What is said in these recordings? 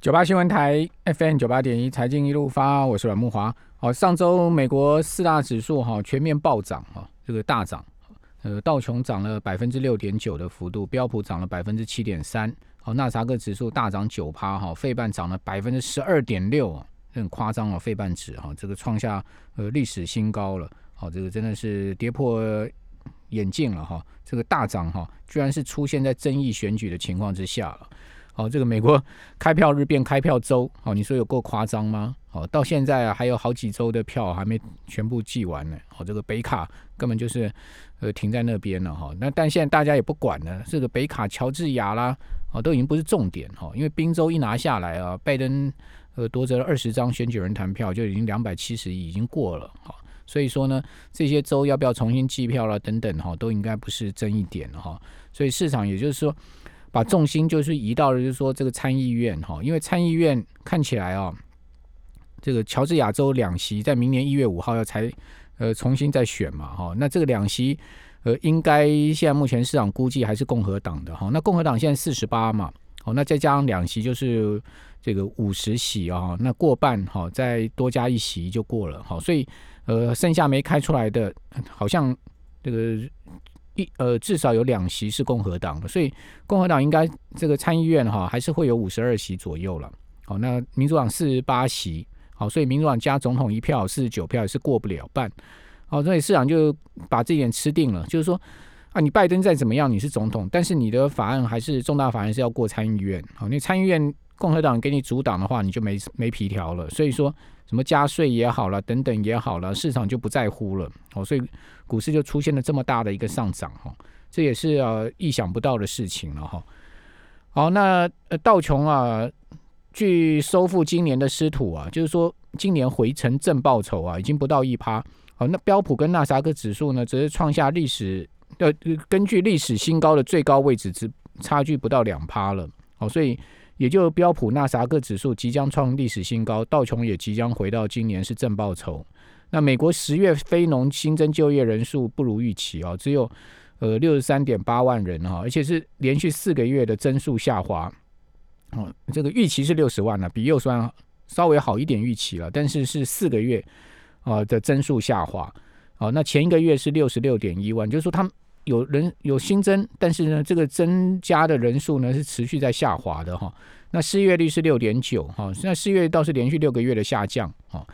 九八新闻台 FM 九八点一，财经一路发，我是阮木华。好，上周美国四大指数哈全面暴涨哈，这个大涨，呃，道琼涨了百分之六点九的幅度，标普涨了百分之七点三，好，纳萨克指数大涨九趴哈，费半涨了百分之十二点六啊，很夸张啊，费半指哈，这个创下呃历史新高了，好，这个真的是跌破眼镜了哈，这个大涨哈，居然是出现在争议选举的情况之下了。好，这个美国开票日变开票周，好，你说有够夸张吗？好，到现在，还有好几周的票还没全部寄完呢。好，这个北卡根本就是呃停在那边了哈。那但现在大家也不管了，这个北卡、乔治亚啦，啊，都已经不是重点哈。因为宾州一拿下来啊，拜登呃夺得了二十张选举人团票，就已经两百七十亿已经过了哈。所以说呢，这些州要不要重新计票了等等哈，都应该不是争议点了哈。所以市场也就是说。把重心就是移到了，就是说这个参议院哈，因为参议院看起来啊，这个乔治亚州两席在明年一月五号要才呃重新再选嘛哈，那这个两席呃应该现在目前市场估计还是共和党的哈，那共和党现在四十八嘛，哦那再加上两席就是这个五十席啊，那过半哈，再多加一席就过了哈，所以呃剩下没开出来的好像这个。呃，至少有两席是共和党的，所以共和党应该这个参议院哈还是会有五十二席左右了。好，那民主党四十八席，好，所以民主党加总统一票四十九票也是过不了半。好，所以市场就把这点吃定了，就是说啊，你拜登再怎么样你是总统，但是你的法案还是重大法案是要过参议院。好，那参议院共和党给你阻挡的话，你就没没皮条了。所以说。什么加税也好了，等等也好了，市场就不在乎了哦，所以股市就出现了这么大的一个上涨哈，这也是呃意想不到的事情了哈。好，那道琼啊，据收复今年的失土啊，就是说今年回程正报酬啊，已经不到一趴。好，那标普跟纳斯达克指数呢，则是创下历史呃根据历史新高的最高位置，只差距不到两趴了。好，所以。也就标普纳萨克指数即将创历史新高，道琼也即将回到今年是正报酬。那美国十月非农新增就业人数不如预期哦，只有呃六十三点八万人哈，而且是连续四个月的增速下滑。哦，这个预期是六十万了，比右算稍微好一点预期了，但是是四个月啊的增速下滑。哦，那前一个月是六十六点一万，就是说他们。有人有新增，但是呢，这个增加的人数呢是持续在下滑的哈。那失业率是六点九哈，那失业倒是连续六个月的下降哈。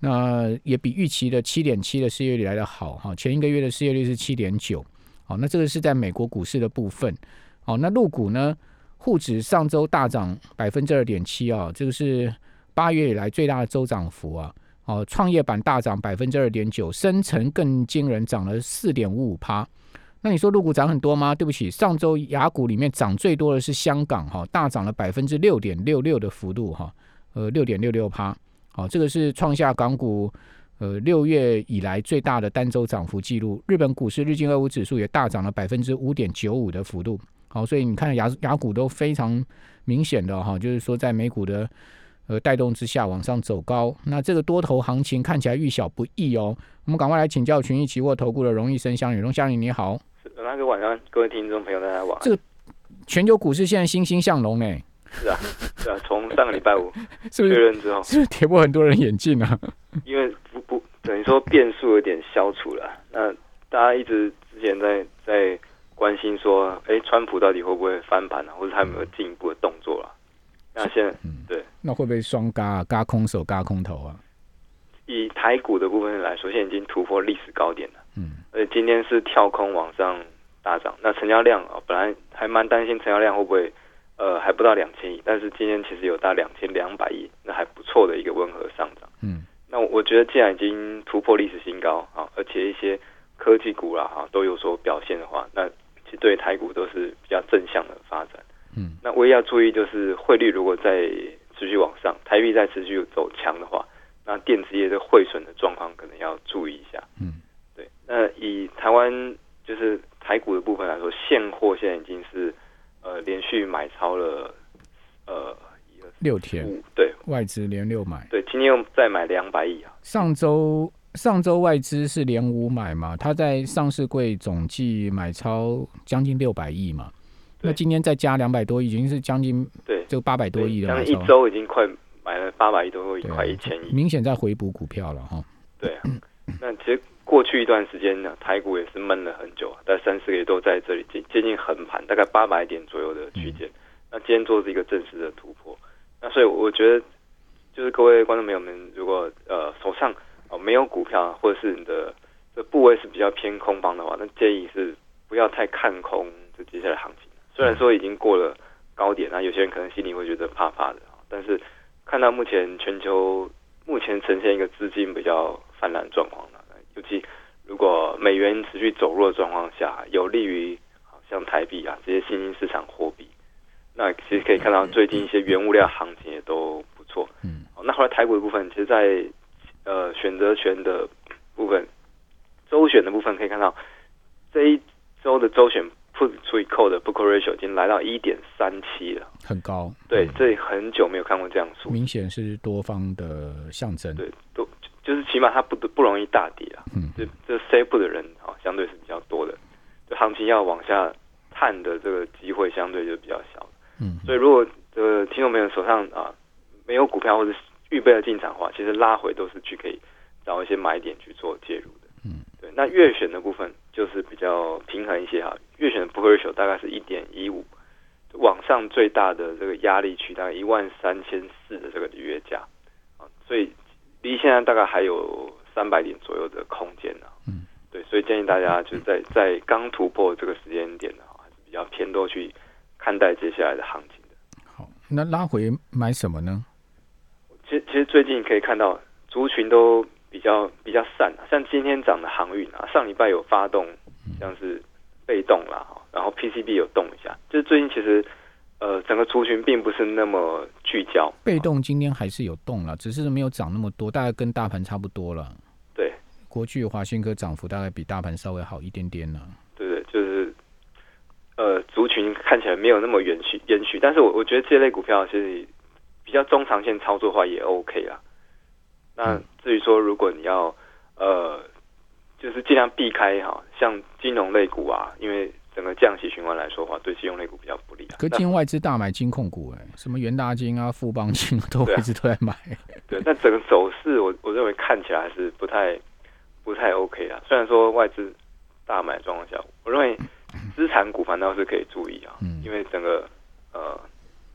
那也比预期的七点七的失业率来的好哈。前一个月的失业率是七点九，好，那这个是在美国股市的部分。好，那陆股呢，沪指上周大涨百分之二点七啊，这个是八月以来最大的周涨幅啊。哦，创业板大涨百分之二点九，深成更惊人，涨了四点五五趴。那你说陆股涨很多吗？对不起，上周雅股里面涨最多的是香港哈，大涨了百分之六点六六的幅度哈，呃六点六六趴，好，这个是创下港股呃六月以来最大的单周涨幅记录。日本股市日经二五指数也大涨了百分之五点九五的幅度，好，所以你看雅雅股都非常明显的哈，就是说在美股的呃带动之下往上走高。那这个多头行情看起来遇小不易哦，我们赶快来请教群益期货投顾的荣誉生香女，荣香女你好。那个晚上，各位听众朋友大家晚。这个全球股市现在欣欣向荣呢。是啊，是啊，从上个礼拜五 确认之后，是不是跌破很多人眼镜啊？因为不不等于说变数有点消除了。那大家一直之前在在关心说，哎，川普到底会不会翻盘啊，或者他有没有进一步的动作了？那现在，嗯，对，那会不会双嘎嘎空手嘎空头啊？以台股的部分来说，现在已经突破历史高点了。嗯，而且今天是跳空往上大涨，那成交量啊，本来还蛮担心成交量会不会呃还不到两千亿，但是今天其实有到两千两百亿，那还不错的一个温和上涨。嗯，那我觉得既然已经突破历史新高啊，而且一些科技股啦哈都有所表现的话，那其实对台股都是比较正向的发展。嗯，那唯一要注意就是汇率如果在持续往上，台币在持续走强的话，那电子业的汇损的状况可能要注意一下。嗯。那以台湾就是台股的部分来说，现货现在已经是呃连续买超了呃六天，对。外资连六买，对今天又再买两百亿啊。上周上周外资是连五买嘛，他在上市柜总计买超将近六百亿嘛，那今天再加两百多，已经是将近对。就八百多亿了，像一周已经快买了八百亿多，快一千亿，明显在回补股票了哈。对啊，那其实过去一段时间呢，台股也是闷了很久，在三四个月都在这里接接近横盘，大概八百点左右的区间。那今天做是一个正式的突破，那所以我觉得，就是各位观众朋友们，如果呃手上呃没有股票，或者是你的这部位是比较偏空方的话，那建议是不要太看空这接下来行情。虽然说已经过了高点，那有些人可能心里会觉得怕怕的但是看到目前全球目前呈现一个资金比较泛滥状况呢，尤其如果美元持续走弱的状况下，有利于好像台币啊这些新兴市场货币。那其实可以看到，最近一些原物料行情也都不错。嗯，那后来台股的部分，其实，在呃选择权的部分，周选的部分可以看到，这一周的周选 put 除以 call 的 book ratio 已经来到一点三七了，很高。对，这很久没有看过这样数，明显是多方的象征。对，都就是起码它不不容易大跌啊。嗯，这这 say 不的人啊，相对是比较多的，就行情要往下探的这个机会相对就比较小。嗯，所以如果呃听众朋友手上啊没有股票或者预备了进场的话，其实拉回都是去可以找一些买点去做介入的。嗯，对。那月选的部分就是比较平衡一些哈，月选的 p u 手大概是一点一五，往上最大的这个压力区大概一万三千四的这个月价啊，所以离现在大概还有三百点左右的空间呢。嗯，对，所以建议大家就是在在刚突破这个时间点的话，还是比较偏多去。看待接下来的行情的，好，那拉回买什么呢？其实，其实最近可以看到族群都比较比较散，像今天涨的航运啊，上礼拜有发动，像是被动啦，然后 PCB 有动一下，就是最近其实呃整个族群并不是那么聚焦，被动今天还是有动了，只是没有涨那么多，大概跟大盘差不多了。对，国巨华新科涨幅大概比大盘稍微好一点点呢。对对，就是。呃，族群看起来没有那么延续延续，但是我我觉得这类股票其实比较中长线操作的话也 OK 啦。那至于说如果你要呃，就是尽量避开哈，像金融类股啊，因为整个降息循环来说的话，对金融类股比较不利。可今天外资大买金控股，哎，什么元大金啊、富邦金都一直都在买。对，但整个走势我我认为看起来还是不太不太 OK 啊。虽然说外资大买状况下，我认为。资产股反倒是可以注意啊，嗯因为整个呃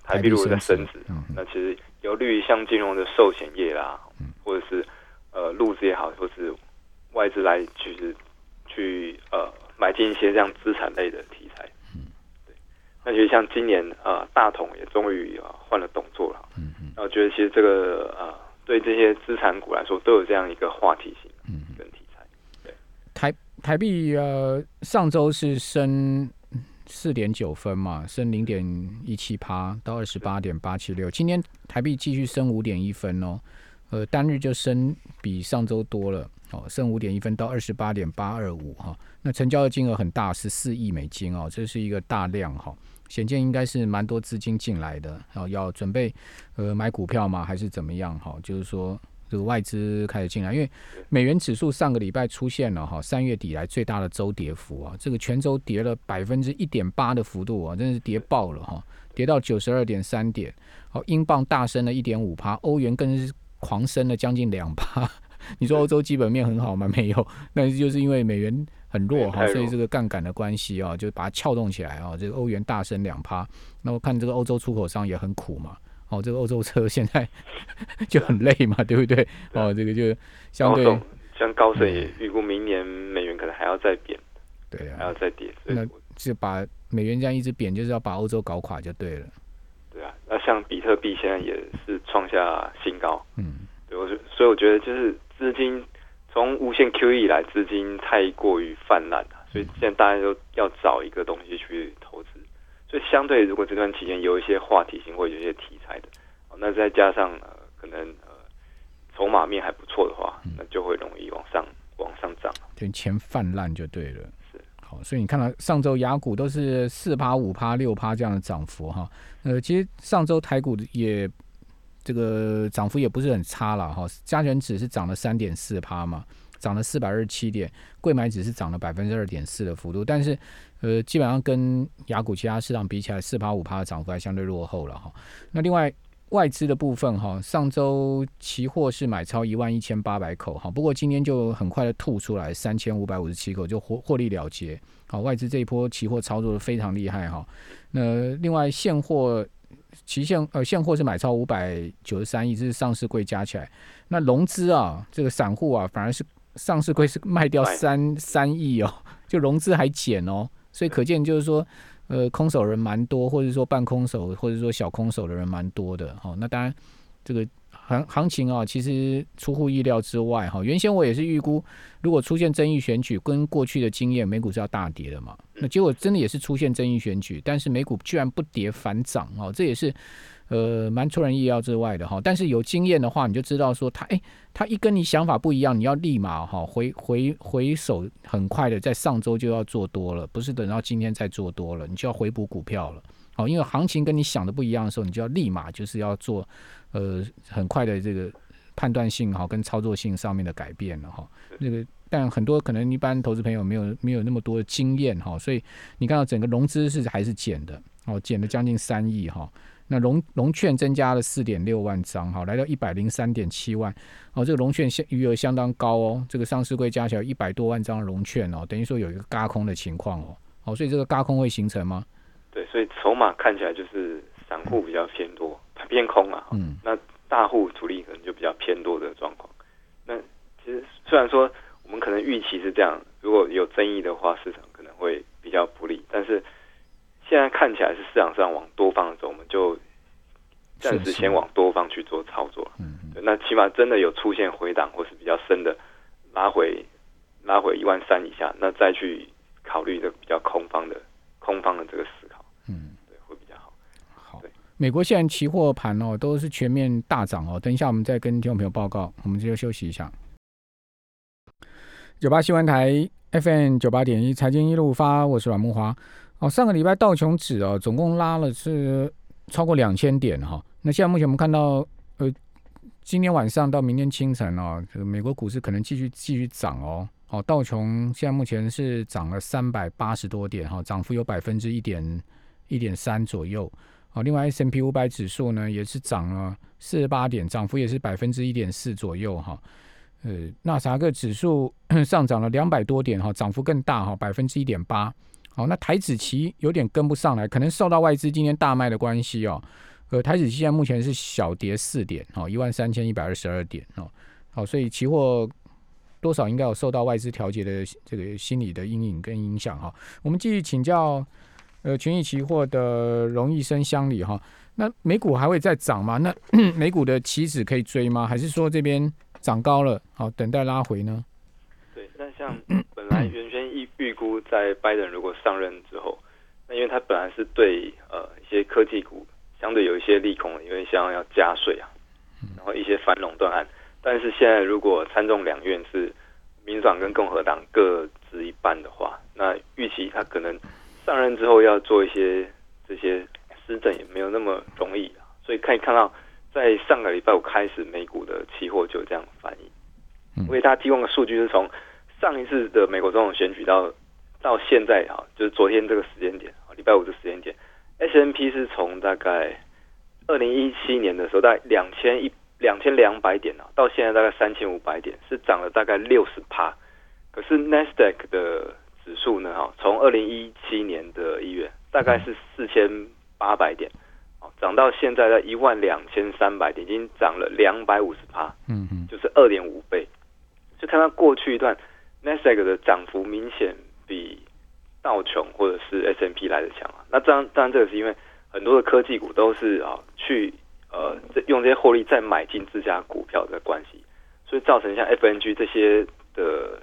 台币如果在升值，那其实有利于像金融的寿险业啦，或者是呃路资也好，或是外资来其实去呃买进一些这样资产类的题材。嗯。对，那其实像今年啊大同也终于啊换了动作了，嗯嗯，然后觉得其实这个呃对这些资产股来说都有这样一个话题性，嗯跟题材，对。台。台币呃，上周是升四点九分嘛，升零点一七趴到二十八点八七六。今天台币继续升五点一分哦，呃，单日就升比上周多了哦，升五点一分到二十八点八二五哈。那成交的金额很大，是四亿美金哦，这是一个大量哈，显见应该是蛮多资金进来的，然后要准备呃买股票吗？还是怎么样哈？就是说。这个外资开始进来，因为美元指数上个礼拜出现了哈三月底来最大的周跌幅啊，这个全周跌了百分之一点八的幅度啊，真的是跌爆了哈，跌到九十二点三点。好，英镑大升了一点五趴，欧元更是狂升了将近两趴。你说欧洲基本面很好吗？没有，那就是因为美元很弱哈，所以这个杠杆的关系啊，就把它撬动起来啊，这个欧元大升两趴。那我看这个欧洲出口商也很苦嘛。哦，这个欧洲车现在 就很累嘛，对不对？哦，这个就相对像高盛也预估明年美元可能还要再贬，对啊，还要再跌，那就把美元这样一直贬，就是要把欧洲搞垮就对了。对啊，那像比特币现在也是创下新高，嗯，对，我所以我觉得就是资金从无限 QE 以来，资金太过于泛滥了，所以现在大家都要找一个东西去投资。所以，相对如果这段期间有一些话题性或有一些题材的，那再加上呃，可能呃，筹码面还不错的话，那就会容易往上往上涨。对，钱泛滥就对了。是好，所以你看到上周雅股都是四趴、五趴、六趴这样的涨幅哈。呃，其实上周台股也这个涨幅也不是很差了哈。加权指是涨了三点四趴嘛，涨了四百二十七点，贵买指是涨了百分之二点四的幅度，但是呃，基本上跟雅股其他市场比起来，四趴五趴的涨幅还相对落后了哈。那另外外资的部分哈，上周期货是买超一万一千八百口哈，不过今天就很快的吐出来三千五百五十七口就获获利了结。好，外资这一波期货操作的非常厉害哈。那另外现货。期现呃现货是买超五百九十三亿，这是上市柜加起来。那融资啊，这个散户啊，反而是上市柜是卖掉三三亿哦，就融资还减哦，所以可见就是说，呃，空手人蛮多，或者说半空手，或者说小空手的人蛮多的。好，那当然这个。行行情啊，其实出乎意料之外哈。原先我也是预估，如果出现争议选举，跟过去的经验，美股是要大跌的嘛。那结果真的也是出现争议选举，但是美股居然不跌反涨哦，这也是呃蛮出人意料之外的哈。但是有经验的话，你就知道说，他哎，他一跟你想法不一样，你要立马哈回回回手，很快的在上周就要做多了，不是等到今天再做多了，你就要回补股票了。哦，因为行情跟你想的不一样的时候，你就要立马就是要做，呃，很快的这个判断性哈跟操作性上面的改变了哈。那个，但很多可能一般投资朋友没有没有那么多的经验哈，所以你看到整个融资是还是减的哦，减了将近三亿哈。那融融券增加了四点六万张哈，来到一百零三点七万哦，这个融券相余额相当高哦，这个上市柜加起来一百多万张融券哦，等于说有一个嘎空的情况哦，好，所以这个嘎空会形成吗？对，所以筹码看起来就是散户比较偏多，偏空啊。嗯，那大户主力可能就比较偏多的状况。那其实虽然说我们可能预期是这样，如果有争议的话，市场可能会比较不利。但是现在看起来是市场上往多方走，我们就暂时先往多方去做操作。嗯，那起码真的有出现回档或是比较深的拉回，拉回一万三以下，那再去考虑的比较空方的空方的这个思考。嗯，对，会比较好。好，美国现在期货盘哦都是全面大涨哦。等一下我们再跟听众朋友报告，我们就休息一下。九八新闻台 FM 九八点一财经一路发，我是阮木华。哦，上个礼拜道琼指哦总共拉了是超过两千点哈。那现在目前我们看到，呃，今天晚上到明天清晨哦，这个美国股市可能继续继续涨哦。哦，道琼现在目前是涨了三百八十多点哈，涨幅有百分之一点。一点三左右，好，另外 S M P 五百指数呢也是涨了四十八点，涨幅也是百分之一点四左右哈。呃，纳萨克指数 上涨了两百多点哈，涨幅更大哈，百分之一点八。好，那台子期有点跟不上来，可能受到外资今天大卖的关系哦。呃，台子期现在目前是小跌四点，哦，一万三千一百二十二点哦。好，所以期货多少应该有受到外资调节的这个心理的阴影跟影响哈。我们继续请教。呃，权益期货的荣易生乡里哈，那美股还会再涨吗？那 美股的期指可以追吗？还是说这边涨高了，好等待拉回呢？对，那像 本来原先预预估在拜登如果上任之后，那因为他本来是对呃一些科技股相对有一些利空，因为像要加税啊，然后一些反垄断案，但是现在如果参众两院是民主党跟共和党各执一半的话，那预期他可能。上任之后要做一些这些施政也没有那么容易啊，所以可以看到，在上个礼拜五开始，美股的期货就这样反应。为大家提供的数据是从上一次的美国总统选举到到现在啊，就是昨天这个时间点啊，礼拜五的时间点，S M P 是从大概二零一七年的时候，大概两千一两千两百点啊，到现在大概三千五百点，是涨了大概六十趴。可是 Nasdaq 的指数呢？哈，从二零一七年的一月大概是四千八百点，哦，涨到现在的一万两千三百点，已经涨了两百五十趴，嗯嗯，就是二点五倍。就看到过去一段 n a s a q 的涨幅明显比道琼或者是 S M P 来的强啊。那当然，当然这个是因为很多的科技股都是啊去呃用这些获利再买进自家股票的关系，所以造成像 F N G 这些的。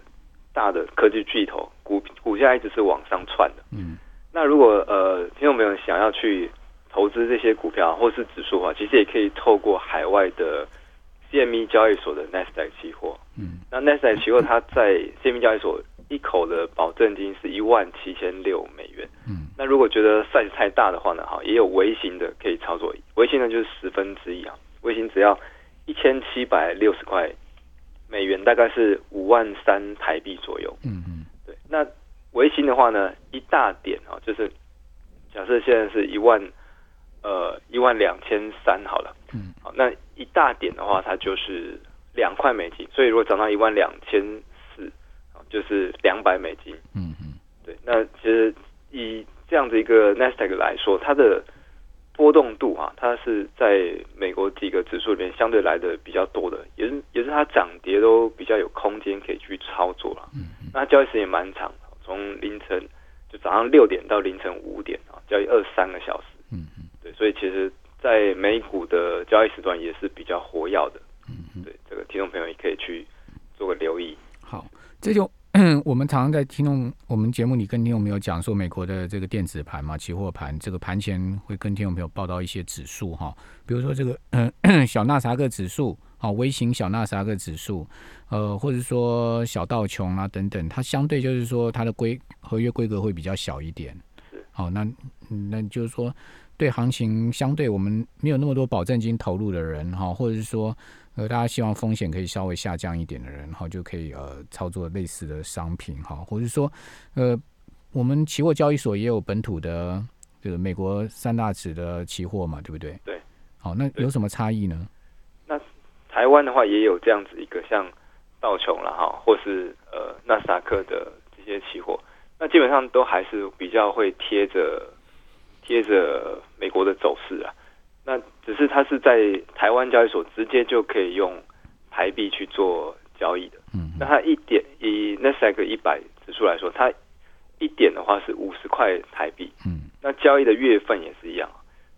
大的科技巨头股股价一直是往上窜的，嗯，那如果呃听众朋友想要去投资这些股票或是指数的话，其实也可以透过海外的 CME 交易所的 Nasdaq 期货，嗯，那 Nasdaq 期货它在 CME 交易所一口的保证金是一万七千六美元，嗯，那如果觉得 size 太大的话呢，哈，也有微型的可以操作，微型呢就是十分之一啊，微型只要一千七百六十块。美元大概是五万三台币左右。嗯嗯，对。那维新的话呢，一大点啊，就是假设现在是一万呃一万两千三好了。嗯。好，那一大点的话，它就是两块美金。所以如果涨到一万两千四，就是两百美金。嗯嗯。对，那其实以这样的一个 n e s t a q 来说，它的波动度啊，它是在美国几个指数里面相对来的比较多的，也是也是它涨跌都比较有空间可以去操作了。嗯，那交易时间也蛮长，从凌晨就早上六点到凌晨五点啊，交易二三个小时。嗯嗯，对，所以其实，在美股的交易时段也是比较活跃的。嗯嗯，对，这个听众朋友也可以去做个留意。好，这就。我们常常在听众我们节目里跟听众朋友讲说，美国的这个电子盘嘛，期货盘，这个盘前会跟听众朋友报道一些指数哈，比如说这个嗯 小纳萨克指数，好微型小纳萨克指数，呃，或者说小道琼啊等等，它相对就是说它的规合约规格会比较小一点，好，那那就是说对行情相对我们没有那么多保证金投入的人哈，或者是说。呃，大家希望风险可以稍微下降一点的人，哈，就可以呃操作类似的商品，哈，或者说，呃，我们期货交易所也有本土的就是美国三大指的期货嘛，对不对？对。好，那有什么差异呢？那台湾的话也有这样子一个像道琼了哈，或是呃纳斯达克的这些期货，那基本上都还是比较会贴着贴着美国的走势啊。那只是它是在台湾交易所直接就可以用台币去做交易的。嗯，那它一点以 n e s a q 一百指数来说，它一点的话是五十块台币。嗯，那交易的月份也是一样，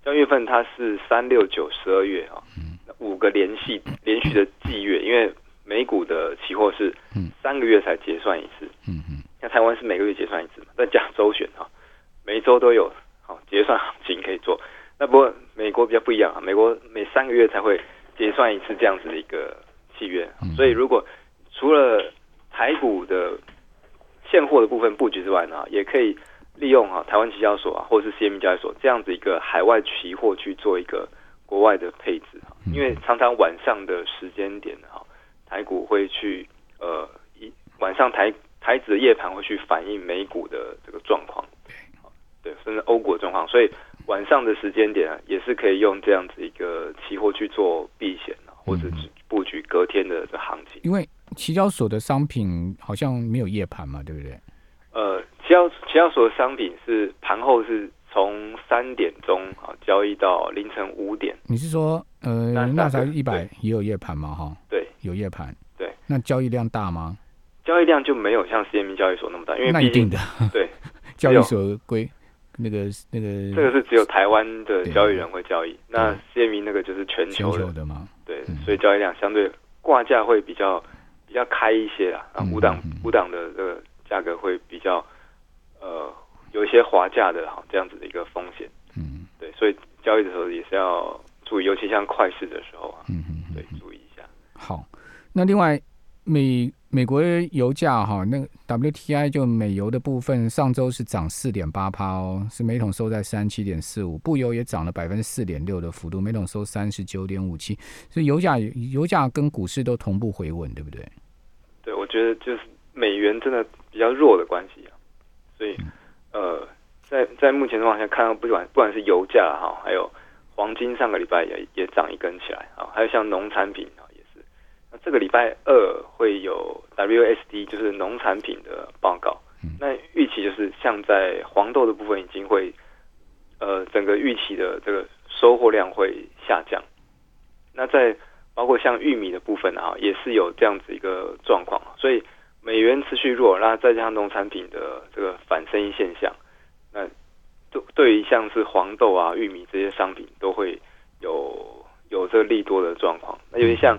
交易月份它是三六九十二月啊，五个连续连续的季月，因为美股的期货是三个月才结算一次。嗯嗯，那台湾是每个月结算一次嘛？再加周选啊，每周都有好结算行情可以做。那不过美国比较不一样啊，美国每三个月才会结算一次这样子的一个契约，所以如果除了台股的现货的部分布局之外呢，也可以利用哈台湾期交所啊，或者是 CME 交易所这样子一个海外期货去做一个国外的配置因为常常晚上的时间点哈，台股会去呃一晚上台台指的夜盘会去反映美股的这个状况，对，甚至欧股的状况，所以。晚上的时间点啊，也是可以用这样子一个期货去做避险啊，或者是布局隔天的这行情。因为期交所的商品好像没有夜盘嘛，对不对？呃，期交期交所的商品是盘后是从三点钟啊交易到凌晨五点。你是说呃，那才一百也有夜盘吗？哈，对，有夜盘。对，那交易量大吗？交易量就没有像 CME 交易所那么大，因为那一定的。对，交易所规。那个那个，这个是只有台湾的交易人会交易。那 CME 那个就是全球的嘛？对，所以交易量相对挂价会比较比较开一些啦。啊，五档五档的这个价格会比较呃有一些滑价的哈，这样子的一个风险。嗯，对，所以交易的时候也是要注意，尤其像快市的时候啊，嗯嗯，对，注意一下。好，那另外美。美国油价哈，那个 WTI 就美油的部分，上周是涨四点八趴哦，是每桶收在三七点四五，布油也涨了百分之四点六的幅度，每桶收三十九点五七，所以油价油价跟股市都同步回稳，对不对？对，我觉得就是美元真的比较弱的关系啊，所以呃，在在目前状况下看到，不管不管是油价哈，还有黄金，上个礼拜也也涨一根起来啊，还有像农产品。那这个礼拜二会有 WSD，就是农产品的报告。那预期就是像在黄豆的部分，已经会呃整个预期的这个收获量会下降。那在包括像玉米的部分啊，也是有这样子一个状况。所以美元持续弱，那再加上农产品的这个反生意现象，那对对于像是黄豆啊、玉米这些商品，都会有有这个利多的状况。那有点像。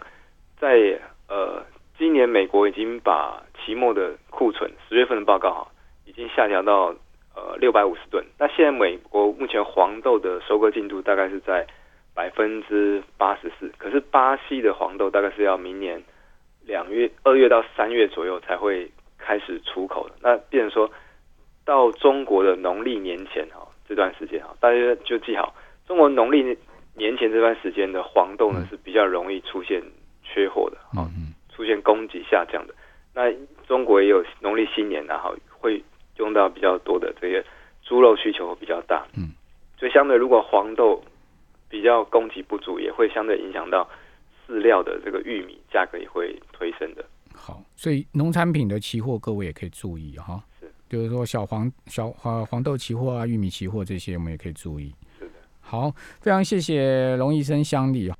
在呃，今年美国已经把期末的库存十月份的报告哈，已经下调到呃六百五十吨。那现在美国目前黄豆的收割进度大概是在百分之八十四，可是巴西的黄豆大概是要明年两月二月到三月左右才会开始出口的。那变成说到中国的农历年前哈这段时间哈，大家就记好，中国农历年前这段时间的黄豆呢是比较容易出现。缺货的啊，出现供给下降的。那中国也有农历新年，然后会用到比较多的这些猪肉需求比较大，嗯，所以相对如果黄豆比较供给不足，也会相对影响到饲料的这个玉米价格也会推升的。好，所以农产品的期货各位也可以注意哈，是，就是说小黄小黄黄豆期货啊、玉米期货这些，我们也可以注意。是的，好，非常谢谢龙医生相力啊。